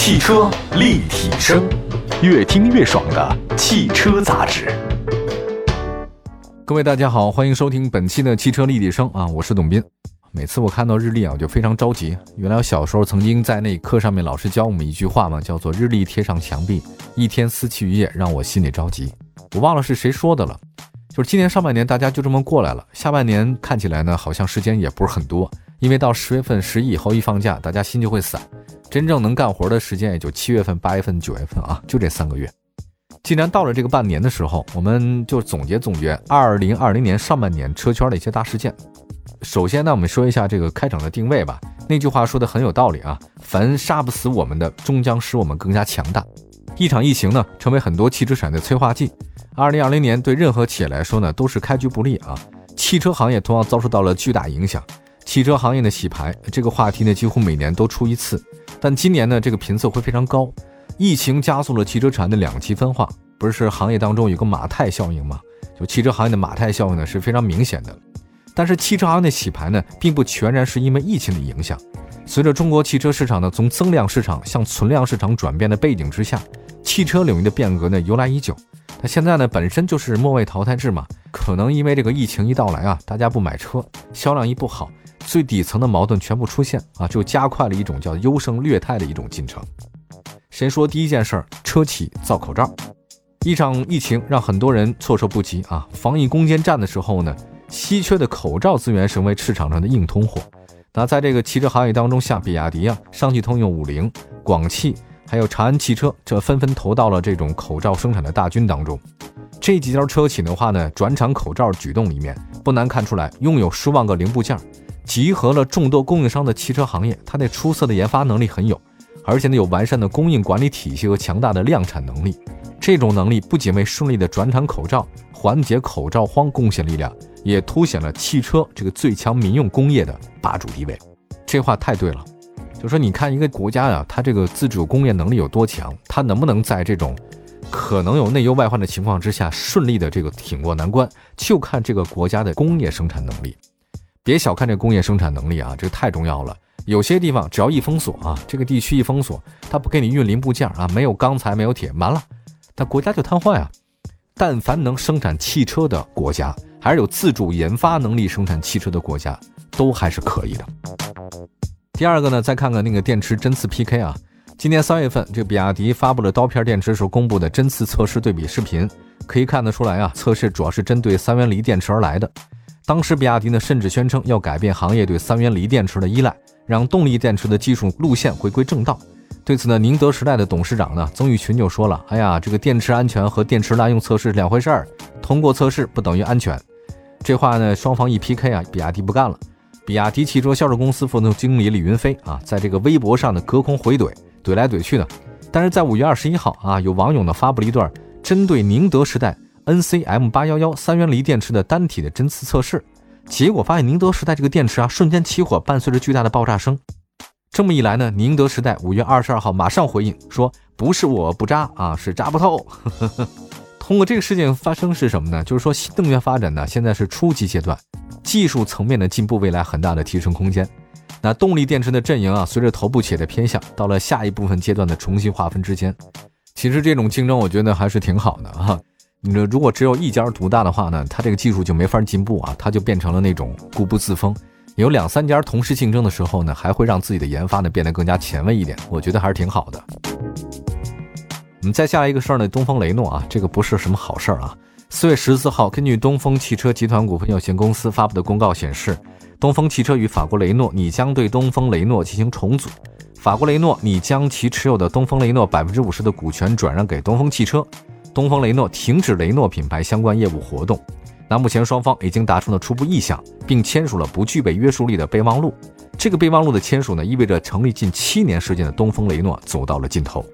汽车立体声，越听越爽的汽车杂志。各位大家好，欢迎收听本期的汽车立体声啊，我是董斌。每次我看到日历啊，我就非常着急。原来我小时候曾经在那课上面，老师教我们一句话嘛，叫做“日历贴上墙壁，一天四七余页，让我心里着急”。我忘了是谁说的了。就是今年上半年大家就这么过来了，下半年看起来呢，好像时间也不是很多，因为到十月份、十一以后一放假，大家心就会散。真正能干活的时间也就七月份、八月份、九月份啊，就这三个月。既然到了这个半年的时候，我们就总结总结二零二零年上半年车圈的一些大事件。首先呢，我们说一下这个开场的定位吧。那句话说的很有道理啊，凡杀不死我们的，终将使我们更加强大。一场疫情呢，成为很多汽车产业的催化剂。二零二零年对任何企业来说呢，都是开局不利啊。汽车行业同样遭受到了巨大影响。汽车行业的洗牌这个话题呢，几乎每年都出一次。但今年呢，这个频次会非常高。疫情加速了汽车产业的两极分化，不是行业当中有个马太效应吗？就汽车行业的马太效应呢是非常明显的。但是汽车行业的洗牌呢，并不全然是因为疫情的影响。随着中国汽车市场呢从增量市场向存量市场转变的背景之下，汽车领域的变革呢由来已久。它现在呢本身就是末位淘汰制嘛，可能因为这个疫情一到来啊，大家不买车，销量一不好。最底层的矛盾全部出现啊，就加快了一种叫优胜劣汰的一种进程。先说第一件事儿，车企造口罩。一场疫情让很多人措手不及啊。防疫攻坚战的时候呢，稀缺的口罩资源成为市场上的硬通货。那在这个汽车行业当中，像比亚迪啊、上汽通用、五菱、广汽，还有长安汽车，这纷纷投到了这种口罩生产的大军当中。这几家车企的话呢，转产口罩举动里面，不难看出来，拥有数万个零部件。集合了众多供应商的汽车行业，它那出色的研发能力很有，而且呢有完善的供应管理体系和强大的量产能力。这种能力不仅为顺利的转产口罩、缓解口罩荒贡献力量，也凸显了汽车这个最强民用工业的霸主地位。这话太对了，就说你看一个国家呀，它这个自主工业能力有多强，它能不能在这种可能有内忧外患的情况之下顺利的这个挺过难关，就看这个国家的工业生产能力。别小看这工业生产能力啊，这太重要了。有些地方只要一封锁啊，这个地区一封锁，他不给你运零部件啊，没有钢材，没有铁，完了，那国家就瘫痪啊。但凡能生产汽车的国家，还是有自主研发能力生产汽车的国家，都还是可以的。第二个呢，再看看那个电池针刺 PK 啊，今年三月份，这比亚迪发布了刀片电池时候公布的针刺测试对比视频，可以看得出来啊，测试主要是针对三元锂电池而来的。当时比亚迪呢，甚至宣称要改变行业对三元锂电池的依赖，让动力电池的技术路线回归正道。对此呢，宁德时代的董事长呢，曾毓群就说了：“哎呀，这个电池安全和电池滥用测试两回事儿，通过测试不等于安全。”这话呢，双方一 PK 啊，比亚迪不干了。比亚迪汽车销售公司副总经理李云飞啊，在这个微博上的隔空回怼，怼来怼去的。但是在五月二十一号啊，有网友呢发布了一段针对宁德时代。NCM 八幺幺三元锂电池的单体的针刺测试，结果发现宁德时代这个电池啊瞬间起火，伴随着巨大的爆炸声。这么一来呢，宁德时代五月二十二号马上回应说，不是我不扎啊，是扎不透。通过这个事件发生是什么呢？就是说新能源发展呢现在是初级阶段，技术层面的进步未来很大的提升空间。那动力电池的阵营啊，随着头部企业的偏向，到了下一部分阶段的重新划分之间。其实这种竞争我觉得还是挺好的啊。你说，如果只有一家独大的话呢，它这个技术就没法进步啊，它就变成了那种固步自封。有两三家同时竞争的时候呢，还会让自己的研发呢变得更加前卫一点，我觉得还是挺好的。我们再下一个事儿呢，东风雷诺啊，这个不是什么好事儿啊。四月十四号，根据东风汽车集团股份有限公司发布的公告显示，东风汽车与法国雷诺拟将对东风雷诺进行重组，法国雷诺拟将其持有的东风雷诺百分之五十的股权转让给东风汽车。东风雷诺停止雷诺品牌相关业务活动。那目前双方已经达成了初步意向，并签署了不具备约束力的备忘录。这个备忘录的签署呢，意味着成立近七年时间的东风雷诺走到了尽头。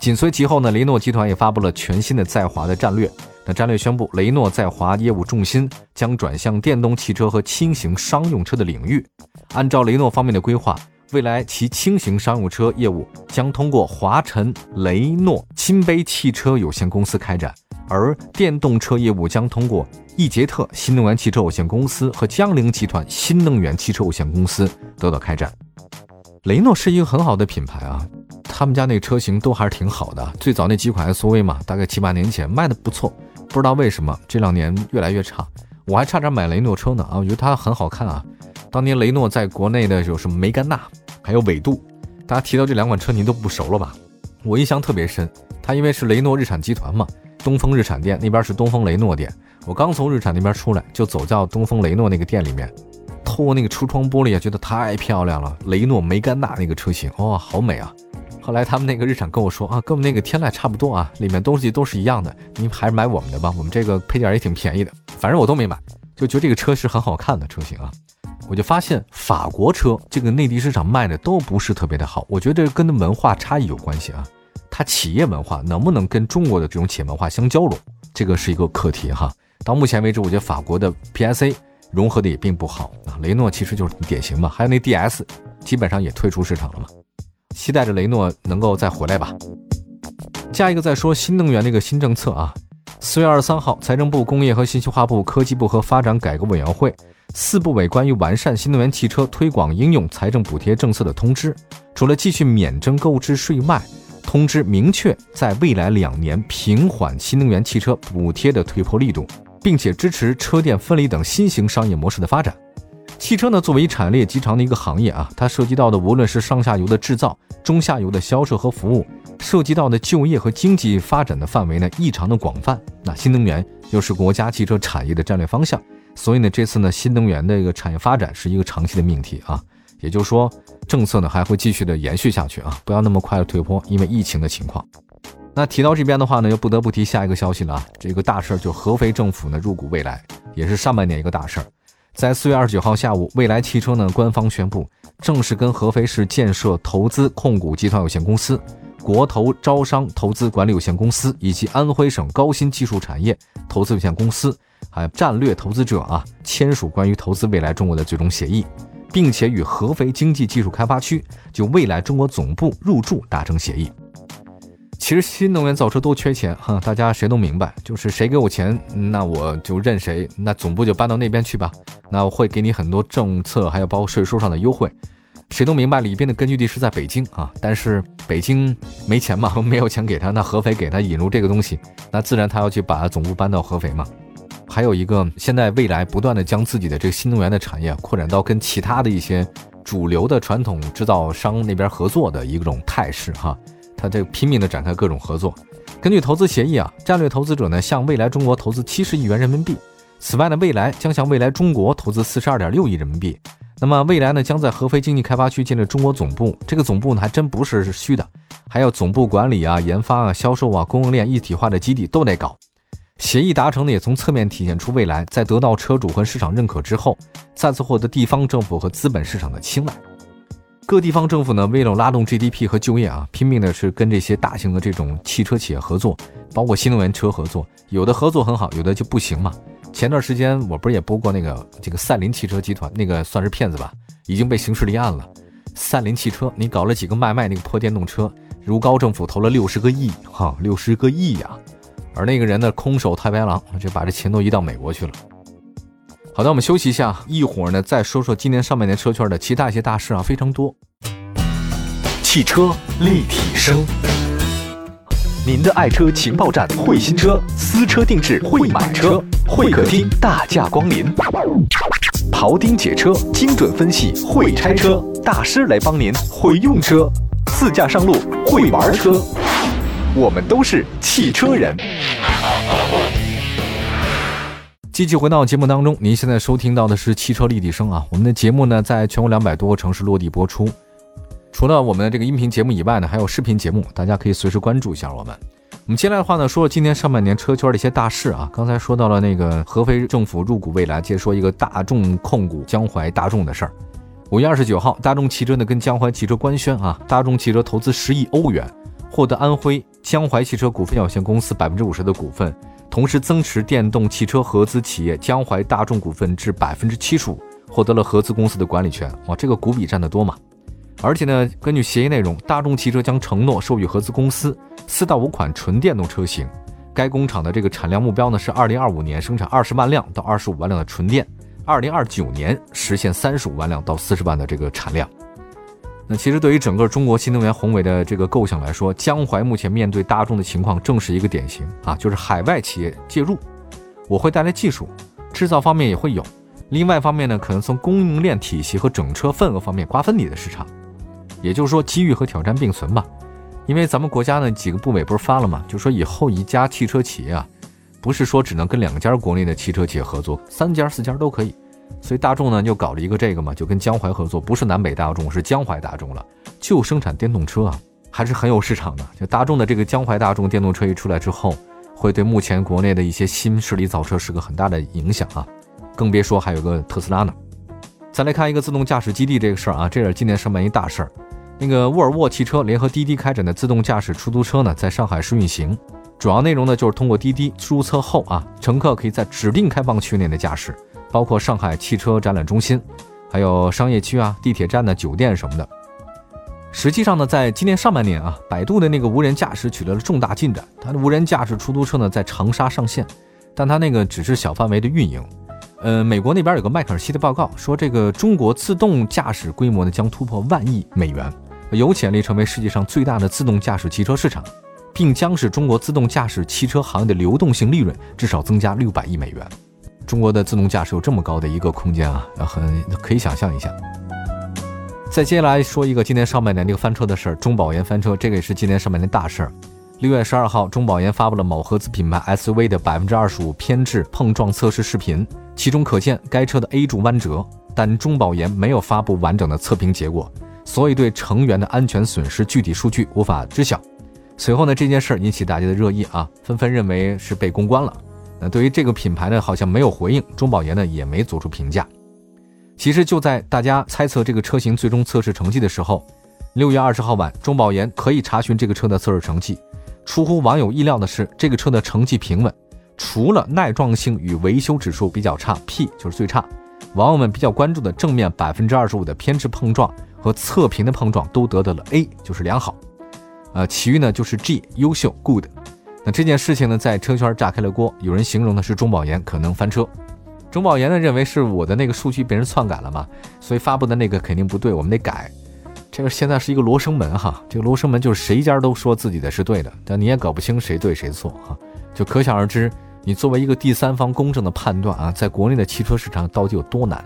紧随其后呢，雷诺集团也发布了全新的在华的战略。那战略宣布，雷诺在华业务重心将转向电动汽车和轻型商用车的领域。按照雷诺方面的规划。未来，其轻型商用车业务将通过华晨雷诺金杯汽车有限公司开展，而电动车业务将通过易捷特新能源汽车有限公司和江铃集团新能源汽车有限公司得到开展。雷诺是一个很好的品牌啊，他们家那车型都还是挺好的。最早那几款 SUV 嘛，大概七八年前卖的不错，不知道为什么这两年越来越差。我还差点买雷诺车呢啊，我觉得它很好看啊。当年雷诺在国内的有什么梅甘娜，还有纬度，大家提到这两款车您都不熟了吧？我印象特别深，它因为是雷诺日产集团嘛，东风日产店那边是东风雷诺店。我刚从日产那边出来，就走到东风雷诺那个店里面，透过那个橱窗玻璃啊，觉得太漂亮了。雷诺梅甘娜那个车型，哇，好美啊！后来他们那个日产跟我说啊，跟我们那个天籁差不多啊，里面东西都是一样的，您还是买我们的吧，我们这个配件也挺便宜的。反正我都没买，就觉得这个车是很好看的车型啊。我就发现法国车这个内地市场卖的都不是特别的好，我觉得跟文化差异有关系啊。它企业文化能不能跟中国的这种企业文化相交融，这个是一个课题哈。到目前为止，我觉得法国的 PSA 融合的也并不好啊。雷诺其实就是典型嘛，还有那 DS 基本上也退出市场了嘛。期待着雷诺能够再回来吧。下一个再说新能源那个新政策啊。四月二十三号，财政部、工业和信息化部、科技部和发展改革委员会四部委关于完善新能源汽车推广应用财政补贴政策的通知，除了继续免征购置税外，通知明确在未来两年平缓新能源汽车补贴的推坡力度。并且支持车电分离等新型商业模式的发展。汽车呢，作为产业链极长的一个行业啊，它涉及到的无论是上下游的制造、中下游的销售和服务，涉及到的就业和经济发展的范围呢，异常的广泛。那新能源又是国家汽车产业的战略方向，所以呢，这次呢，新能源的一个产业发展是一个长期的命题啊。也就是说，政策呢还会继续的延续下去啊，不要那么快的退坡，因为疫情的情况。那提到这边的话呢，又不得不提下一个消息了啊，这个大事儿就合肥政府呢入股蔚来，也是上半年一个大事儿。在四月二十九号下午，蔚来汽车呢官方宣布，正式跟合肥市建设投资控股集团有限公司、国投招商投资管理有限公司以及安徽省高新技术产业投资有限公司，还战略投资者啊签署关于投资未来中国的最终协议，并且与合肥经济技术开发区就未来中国总部入驻达成协议。其实新能源造车都缺钱哈，大家谁都明白，就是谁给我钱，那我就认谁，那总部就搬到那边去吧。那我会给你很多政策，还有包括税收上的优惠。谁都明白里边的根据地是在北京啊，但是北京没钱嘛，没有钱给他，那合肥给他引入这个东西，那自然他要去把总部搬到合肥嘛。还有一个，现在未来不断的将自己的这个新能源的产业扩展到跟其他的一些主流的传统制造商那边合作的一种态势哈。他这拼命的展开各种合作。根据投资协议啊，战略投资者呢向未来中国投资七十亿元人民币。此外呢，未来将向未来中国投资四十二点六亿人民币。那么未来呢将在合肥经济开发区建立中国总部。这个总部呢还真不是虚的，还有总部管理啊、研发啊、销售啊、供应链一体化的基地都得搞。协议达成呢也从侧面体现出未来在得到车主和市场认可之后，再次获得地方政府和资本市场的青睐。各地方政府呢，为了拉动 GDP 和就业啊，拼命的是跟这些大型的这种汽车企业合作，包括新能源车合作。有的合作很好，有的就不行嘛。前段时间我不是也播过那个这个赛麟汽车集团，那个算是骗子吧，已经被刑事立案了。赛麟汽车，你搞了几个卖卖那个破电动车，如皋政府投了六十个亿，哈，六十个亿呀。而那个人呢，空手太白狼，就把这钱都移到美国去了。好的，我们休息一下，一会儿呢再说说今年上半年车圈的其他一些大事啊，非常多。汽车立体声，您的爱车情报站，会新车，私车定制，会买车，会客厅大驾光临，庖丁解车，精准分析，会拆车大师来帮您，会用车，自驾上路，会玩车，我们都是汽车人。继续回到节目当中，您现在收听到的是汽车立体声啊。我们的节目呢，在全国两百多个城市落地播出。除了我们的这个音频节目以外呢，还有视频节目，大家可以随时关注一下我们。我们接下来的话呢，说说今年上半年车圈的一些大事啊。刚才说到了那个合肥政府入股蔚来，接着说一个大众控股江淮大众的事儿。五月二十九号，大众汽车呢跟江淮汽车官宣啊，大众汽车投资十亿欧元，获得安徽江淮汽车股份有限公司百分之五十的股份。同时增持电动汽车合资企业江淮大众股份至百分之七十五，获得了合资公司的管理权。哇，这个股比占得多嘛？而且呢，根据协议内容，大众汽车将承诺授予合资公司四到五款纯电动车型。该工厂的这个产量目标呢是二零二五年生产二十万辆到二十五万辆的纯电，二零二九年实现三十五万辆到四十万的这个产量。那其实对于整个中国新能源宏伟的这个构想来说，江淮目前面对大众的情况正是一个典型啊，就是海外企业介入，我会带来技术，制造方面也会有，另外一方面呢，可能从供应链体系和整车份额方面瓜分你的市场，也就是说机遇和挑战并存吧。因为咱们国家呢几个部委不是发了嘛，就说以后一家汽车企业啊，不是说只能跟两家国内的汽车企业合作，三家四家都可以。所以大众呢就搞了一个这个嘛，就跟江淮合作，不是南北大众，是江淮大众了，就生产电动车啊，还是很有市场的。就大众的这个江淮大众电动车一出来之后，会对目前国内的一些新势力造车是个很大的影响啊，更别说还有个特斯拉呢。再来看一个自动驾驶基地这个事儿啊，这也是今年上半年一大事儿。那个沃尔沃汽车联合滴滴开展的自动驾驶出租车呢，在上海试运行，主要内容呢就是通过滴滴注册后啊，乘客可以在指定开放区内的驾驶。包括上海汽车展览中心，还有商业区啊、地铁站的酒店什么的。实际上呢，在今年上半年啊，百度的那个无人驾驶取得了重大进展。它的无人驾驶出租车呢，在长沙上线，但它那个只是小范围的运营。呃，美国那边有个麦肯锡的报告说，这个中国自动驾驶规模呢将突破万亿美元，有潜力成为世界上最大的自动驾驶汽车市场，并将使中国自动驾驶汽车行业的流动性利润至少增加六百亿美元。中国的自动驾驶有这么高的一个空间啊，很可以想象一下。再接下来说一个今年上半年这个翻车的事儿，中保研翻车，这个也是今年上半年大事儿。六月十二号，中保研发布了某合资品牌 SUV 的百分之二十五偏置碰撞测试视频，其中可见该车的 A 柱弯折，但中保研没有发布完整的测评结果，所以对成员的安全损失具体数据无法知晓。随后呢，这件事引起大家的热议啊，纷纷认为是被公关了。那对于这个品牌呢，好像没有回应，中保研呢也没做出评价。其实就在大家猜测这个车型最终测试成绩的时候，六月二十号晚，中保研可以查询这个车的测试成绩。出乎网友意料的是，这个车的成绩平稳，除了耐撞性与维修指数比较差，P 就是最差。网友们比较关注的正面百分之二十五的偏置碰撞和侧屏的碰撞都得到了 A，就是良好。呃，其余呢就是 G，优秀，Good。那这件事情呢，在车圈炸开了锅。有人形容的是中保研可能翻车，中保研呢认为是我的那个数据被人篡改了嘛，所以发布的那个肯定不对，我们得改。这个现在是一个罗生门哈，这个罗生门就是谁家都说自己的是对的，但你也搞不清谁对谁错哈，就可想而知，你作为一个第三方公正的判断啊，在国内的汽车市场到底有多难。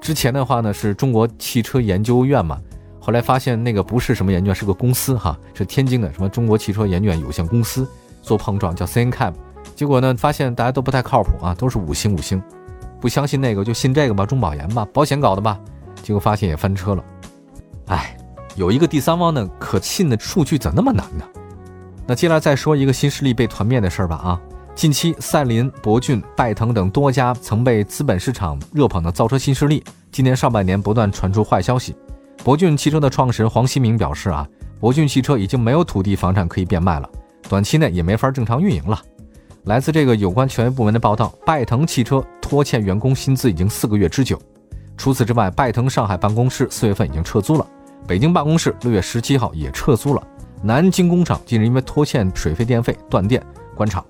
之前的话呢，是中国汽车研究院嘛，后来发现那个不是什么研究院，是个公司哈，是天津的什么中国汽车研究院有限公司。做碰撞叫 CNCAP，结果呢，发现大家都不太靠谱啊，都是五星五星，不相信那个就信这个吧，中保研吧，保险搞的吧，结果发现也翻车了。哎，有一个第三方的可信的数据怎那么难呢？那接下来再说一个新势力被团灭的事儿吧啊，近期赛麟、博骏、拜腾等多家曾被资本市场热捧的造车新势力，今年上半年不断传出坏消息。博骏汽车的创始人黄希明表示啊，博骏汽车已经没有土地房产可以变卖了。短期内也没法正常运营了。来自这个有关权威部门的报道，拜腾汽车拖欠员工薪资已经四个月之久。除此之外，拜腾上海办公室四月份已经撤租了，北京办公室六月十七号也撤租了。南京工厂近日因为拖欠水费电费断电关厂。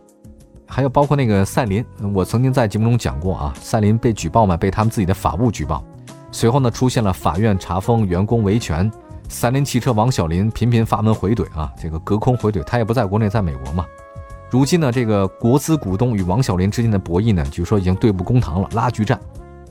还有包括那个赛麟，我曾经在节目中讲过啊，赛麟被举报嘛，被他们自己的法务举报。随后呢，出现了法院查封、员工维权。三菱汽车王小林频频发文回怼啊，这个隔空回怼，他也不在国内，在美国嘛。如今呢，这个国资股东与王小林之间的博弈呢，据说已经对簿公堂了，拉锯战。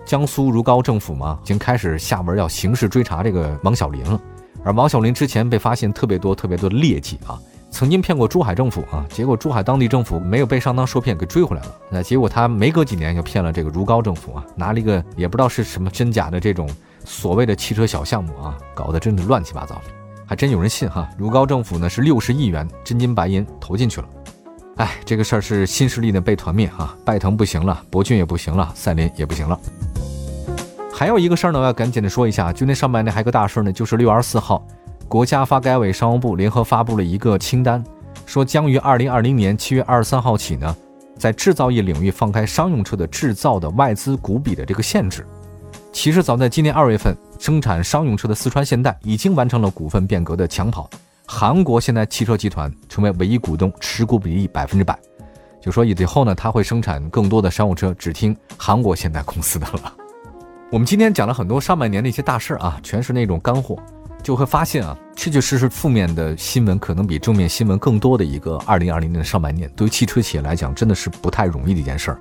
江苏如皋政府嘛，已经开始下文要刑事追查这个王小林了。而王小林之前被发现特别多、特别多的劣迹啊，曾经骗过珠海政府啊，结果珠海当地政府没有被上当受骗给追回来了。那结果他没隔几年就骗了这个如皋政府啊，拿了一个也不知道是什么真假的这种。所谓的汽车小项目啊，搞得真的乱七八糟，还真有人信哈。如皋政府呢是六十亿元真金白银投进去了，哎，这个事儿是新势力呢被团灭啊，拜腾不行了，博骏也不行了，赛麟也不行了。还有一个事儿呢，我要赶紧的说一下，就那上半年还有个大事呢，就是六月二十四号，国家发改委、商务部联合发布了一个清单，说将于二零二零年七月二十三号起呢，在制造业领域放开商用车的制造的外资股比的这个限制。其实早在今年二月份，生产商用车的四川现代已经完成了股份变革的抢跑，韩国现代汽车集团成为唯一股东，持股比例百分之百。就说以后呢，它会生产更多的商务车，只听韩国现代公司的了。我们今天讲了很多上半年的一些大事啊，全是那种干货。就会发现啊，确确实实负面的新闻可能比正面新闻更多的一个二零二零年的上半年，对于汽车企业来讲，真的是不太容易的一件事儿。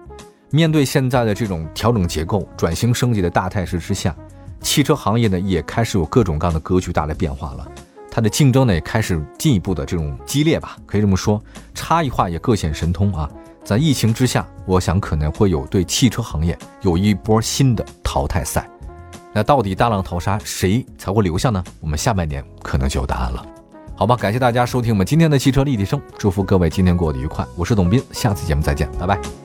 面对现在的这种调整结构、转型升级的大态势之下，汽车行业呢也开始有各种各样的格局大的变化了，它的竞争呢也开始进一步的这种激烈吧，可以这么说，差异化也各显神通啊。在疫情之下，我想可能会有对汽车行业有一波新的淘汰赛。那到底大浪淘沙，谁才会留下呢？我们下半年可能就有答案了。好吧，感谢大家收听我们今天的汽车立体声，祝福各位今天过得愉快。我是董斌，下次节目再见，拜拜。